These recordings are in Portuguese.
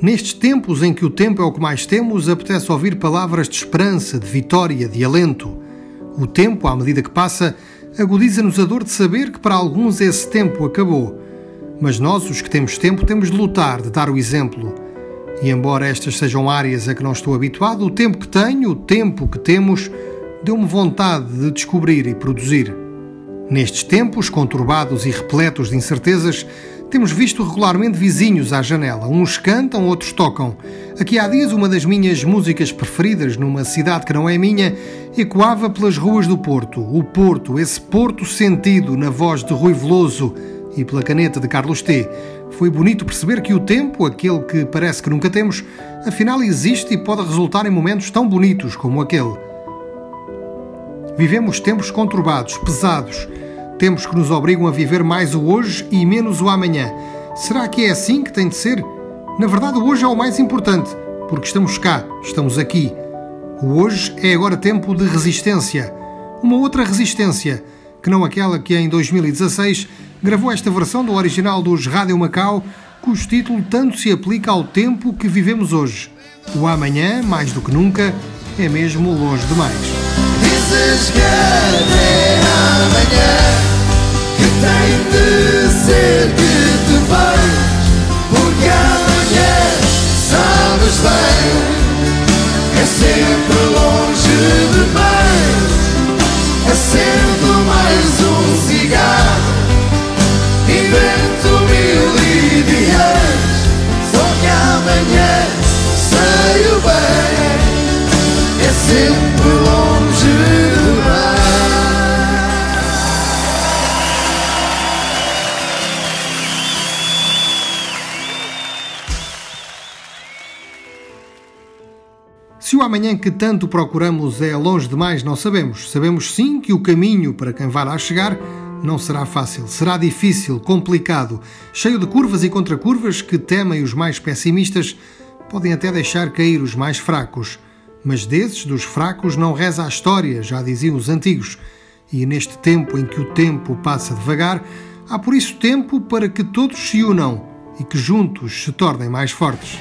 Nestes tempos em que o tempo é o que mais temos, apetece ouvir palavras de esperança, de vitória, de alento. O tempo, à medida que passa, agudiza-nos a dor de saber que para alguns esse tempo acabou. Mas nós, os que temos tempo, temos de lutar, de dar o exemplo. E embora estas sejam áreas a que não estou habituado, o tempo que tenho, o tempo que temos, deu-me vontade de descobrir e produzir. Nestes tempos conturbados e repletos de incertezas, temos visto regularmente vizinhos à janela. Uns cantam, outros tocam. Aqui há dias, uma das minhas músicas preferidas, numa cidade que não é minha, ecoava pelas ruas do Porto. O Porto, esse Porto sentido na voz de Rui Veloso e pela caneta de Carlos T. Foi bonito perceber que o tempo, aquele que parece que nunca temos, afinal existe e pode resultar em momentos tão bonitos como aquele. Vivemos tempos conturbados, pesados. Tempos que nos obrigam a viver mais o hoje e menos o amanhã. Será que é assim que tem de ser? Na verdade, o hoje é o mais importante, porque estamos cá, estamos aqui. O hoje é agora tempo de resistência. Uma outra resistência, que não aquela que em 2016 gravou esta versão do original dos Rádio Macau, cujo título tanto se aplica ao tempo que vivemos hoje. O amanhã, mais do que nunca, é mesmo longe demais que tem de ser que te vais, porque amanhã sabes bem Se o amanhã que tanto procuramos é longe demais, não sabemos. Sabemos sim que o caminho para quem vai lá chegar não será fácil, será difícil, complicado, cheio de curvas e contracurvas que temem os mais pessimistas, podem até deixar cair os mais fracos. Mas desses, dos fracos, não reza a história, já diziam os antigos. E neste tempo em que o tempo passa devagar, há por isso tempo para que todos se unam e que juntos se tornem mais fortes.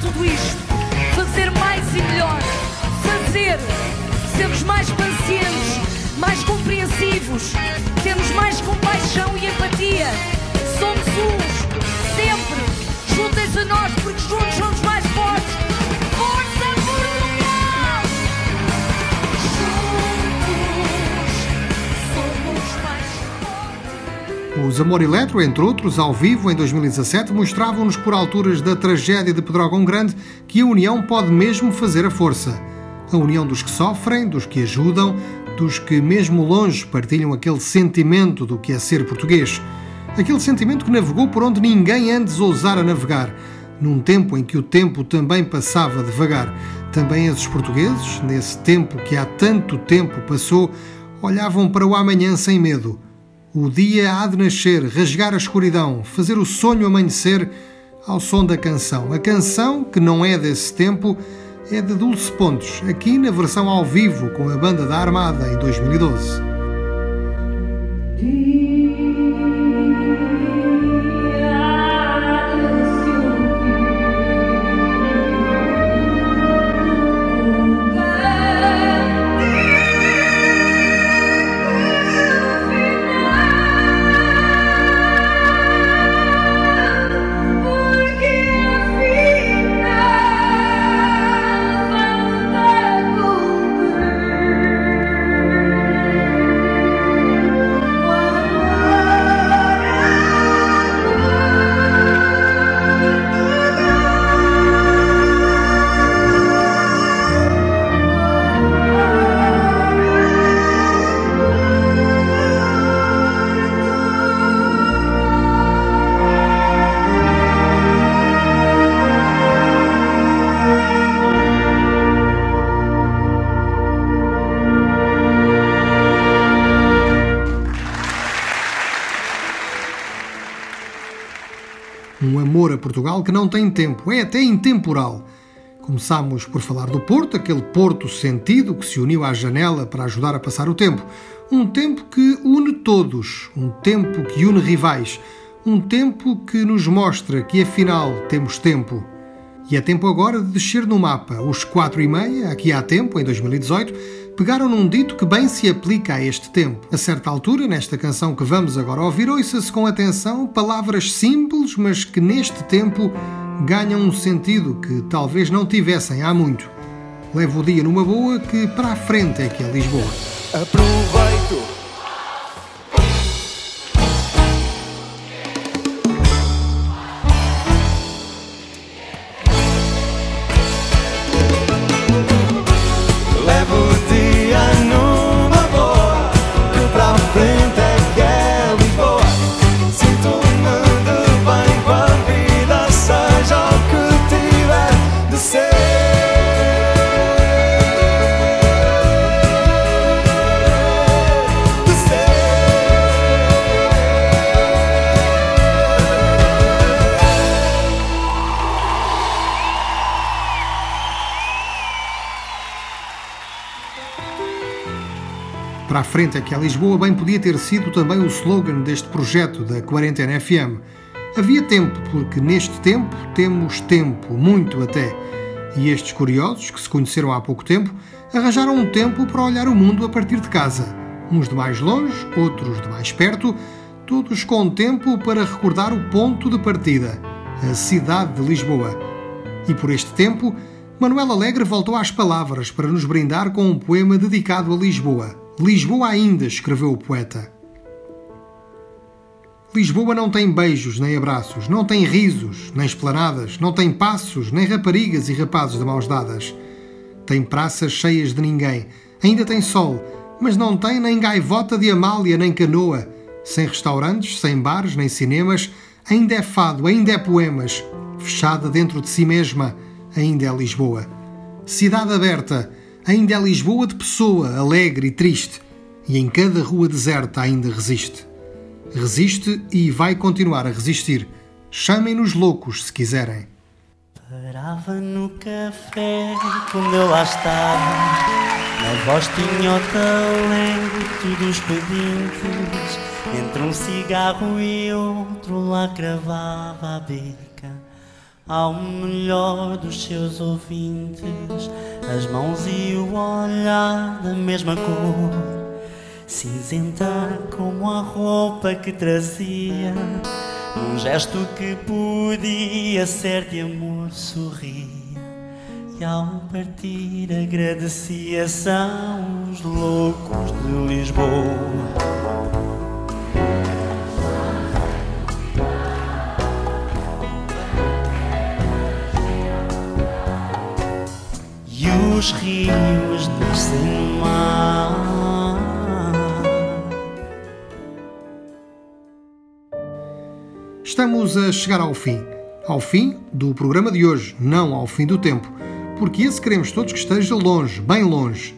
Tudo isto. Fazer mais e melhor. Fazer. Sermos mais pacientes, mais compreensivos. Termos mais compaixão e empatia. Somos uns. Sempre. Juntem-se a nós, porque juntos Os Amor Eletro, entre outros, ao vivo em 2017, mostravam-nos por alturas da tragédia de Pedrógão Grande que a união pode mesmo fazer a força. A união dos que sofrem, dos que ajudam, dos que, mesmo longe, partilham aquele sentimento do que é ser português. Aquele sentimento que navegou por onde ninguém antes ousara navegar, num tempo em que o tempo também passava devagar. Também esses portugueses, nesse tempo que há tanto tempo passou, olhavam para o amanhã sem medo o dia há de nascer, rasgar a escuridão, fazer o sonho amanhecer ao som da canção. A canção, que não é desse tempo, é de Dulce Pontes, aqui na versão ao vivo com a banda da Armada em 2012. Portugal que não tem tempo, é até intemporal. Começámos por falar do Porto, aquele Porto sentido que se uniu à janela para ajudar a passar o tempo. Um tempo que une todos, um tempo que une rivais, um tempo que nos mostra que afinal temos tempo. E é tempo agora de descer no mapa. Os quatro e meia, aqui há tempo, em 2018, pegaram num dito que bem se aplica a este tempo. A certa altura, nesta canção que vamos agora ouvir, ouça-se com atenção palavras simples, mas que neste tempo ganham um sentido que talvez não tivessem há muito. Levo o dia numa boa que para a frente é que é Lisboa. Aproveito Para a frente aqui a Lisboa bem podia ter sido também o slogan deste projeto da Quarentena FM. Havia tempo, porque neste tempo temos tempo, muito até. E estes curiosos, que se conheceram há pouco tempo, arranjaram um tempo para olhar o mundo a partir de casa. Uns de mais longe, outros de mais perto, todos com tempo para recordar o ponto de partida, a cidade de Lisboa. E por este tempo, Manuel Alegre voltou às palavras para nos brindar com um poema dedicado a Lisboa. Lisboa ainda, escreveu o poeta. Lisboa não tem beijos nem abraços, não tem risos nem esplanadas, não tem passos nem raparigas e rapazes de mãos dadas. Tem praças cheias de ninguém, ainda tem sol, mas não tem nem gaivota de Amália nem canoa. Sem restaurantes, sem bares nem cinemas, ainda é fado, ainda é poemas. Fechada dentro de si mesma, ainda é Lisboa. Cidade aberta, ainda é Lisboa de pessoa, alegre e triste, e em cada rua deserta ainda resiste. Resiste e vai continuar a resistir. Chamem-nos loucos se quiserem. Parava no café quando eu lá estava. Na voz tinha o talento dos pedintes. Entre um cigarro e outro lá cravava a beca ao melhor dos seus ouvintes, as mãos e o olhar da mesma cor, cinzenta como a roupa que trazia, num gesto que podia ser de amor, sorria. E ao partir agradecia, são os loucos de Lisboa. Os rios nascem no mar. Estamos a chegar ao fim. Ao fim do programa de hoje, não ao fim do tempo, porque esse queremos todos que esteja longe, bem longe.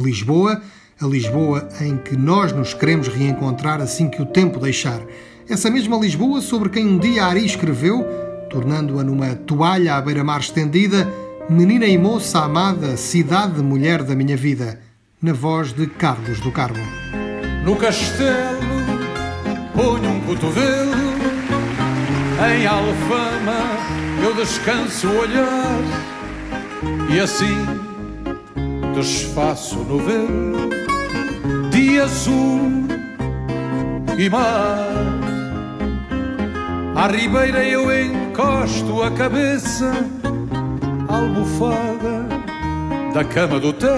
Lisboa, a Lisboa em que nós nos queremos reencontrar assim que o tempo deixar. Essa mesma Lisboa sobre quem um dia Ari escreveu, tornando-a numa toalha à beira-mar estendida, Menina e moça amada, cidade mulher da minha vida, na voz de Carlos do Carmo. No castelo ponho um cotovelo, em Alfama eu descanso o olhar e assim desfaço no velo de azul e mar. À ribeira eu encosto a cabeça almofada da cama do Tejo,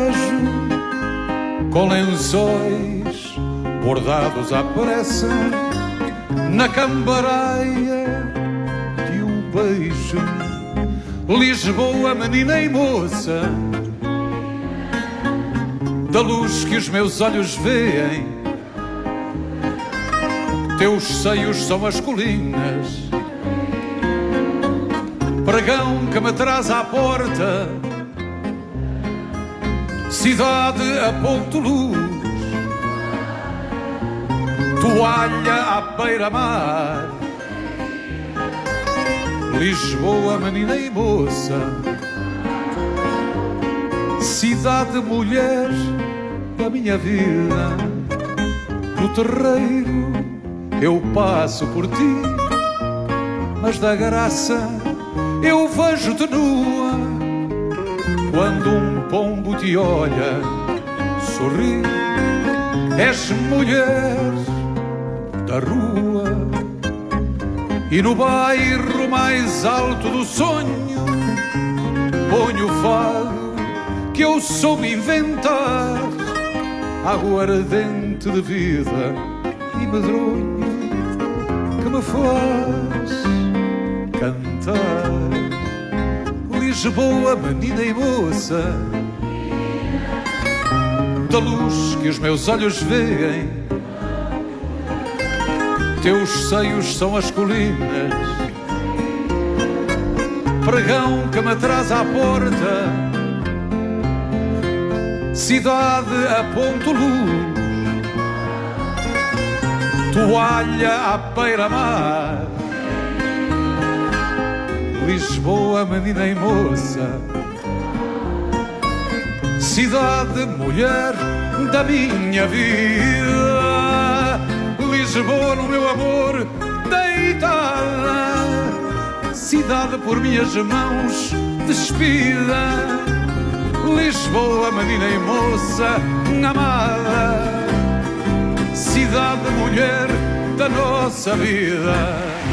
com lençóis bordados à pressa, na cambaraia de um beijo. Lisboa, menina e moça, da luz que os meus olhos veem, teus seios são as colinas pregão que me traz à porta, cidade a ponto luz, toalha à beira-mar, Lisboa, menina e moça, cidade mulher da minha vida. No terreiro eu passo por ti, mas da graça eu vejo-te nua. Quando um pombo te olha, sorri, és mulher da rua. E no bairro mais alto do sonho, ponho o fado que eu soube inventar, aguardente de vida e medronho que me faz cantar. Lisboa, menina e moça, da luz que os meus olhos veem. Teus seios são as colinas, pregão que me traz à porta, cidade a ponto luz, toalha à beira-mar. Lisboa, menina e moça, cidade, mulher da minha vida. Lisboa, no meu amor, deitada, cidade por minhas mãos despida. Lisboa, menina e moça, amada, cidade, mulher da nossa vida.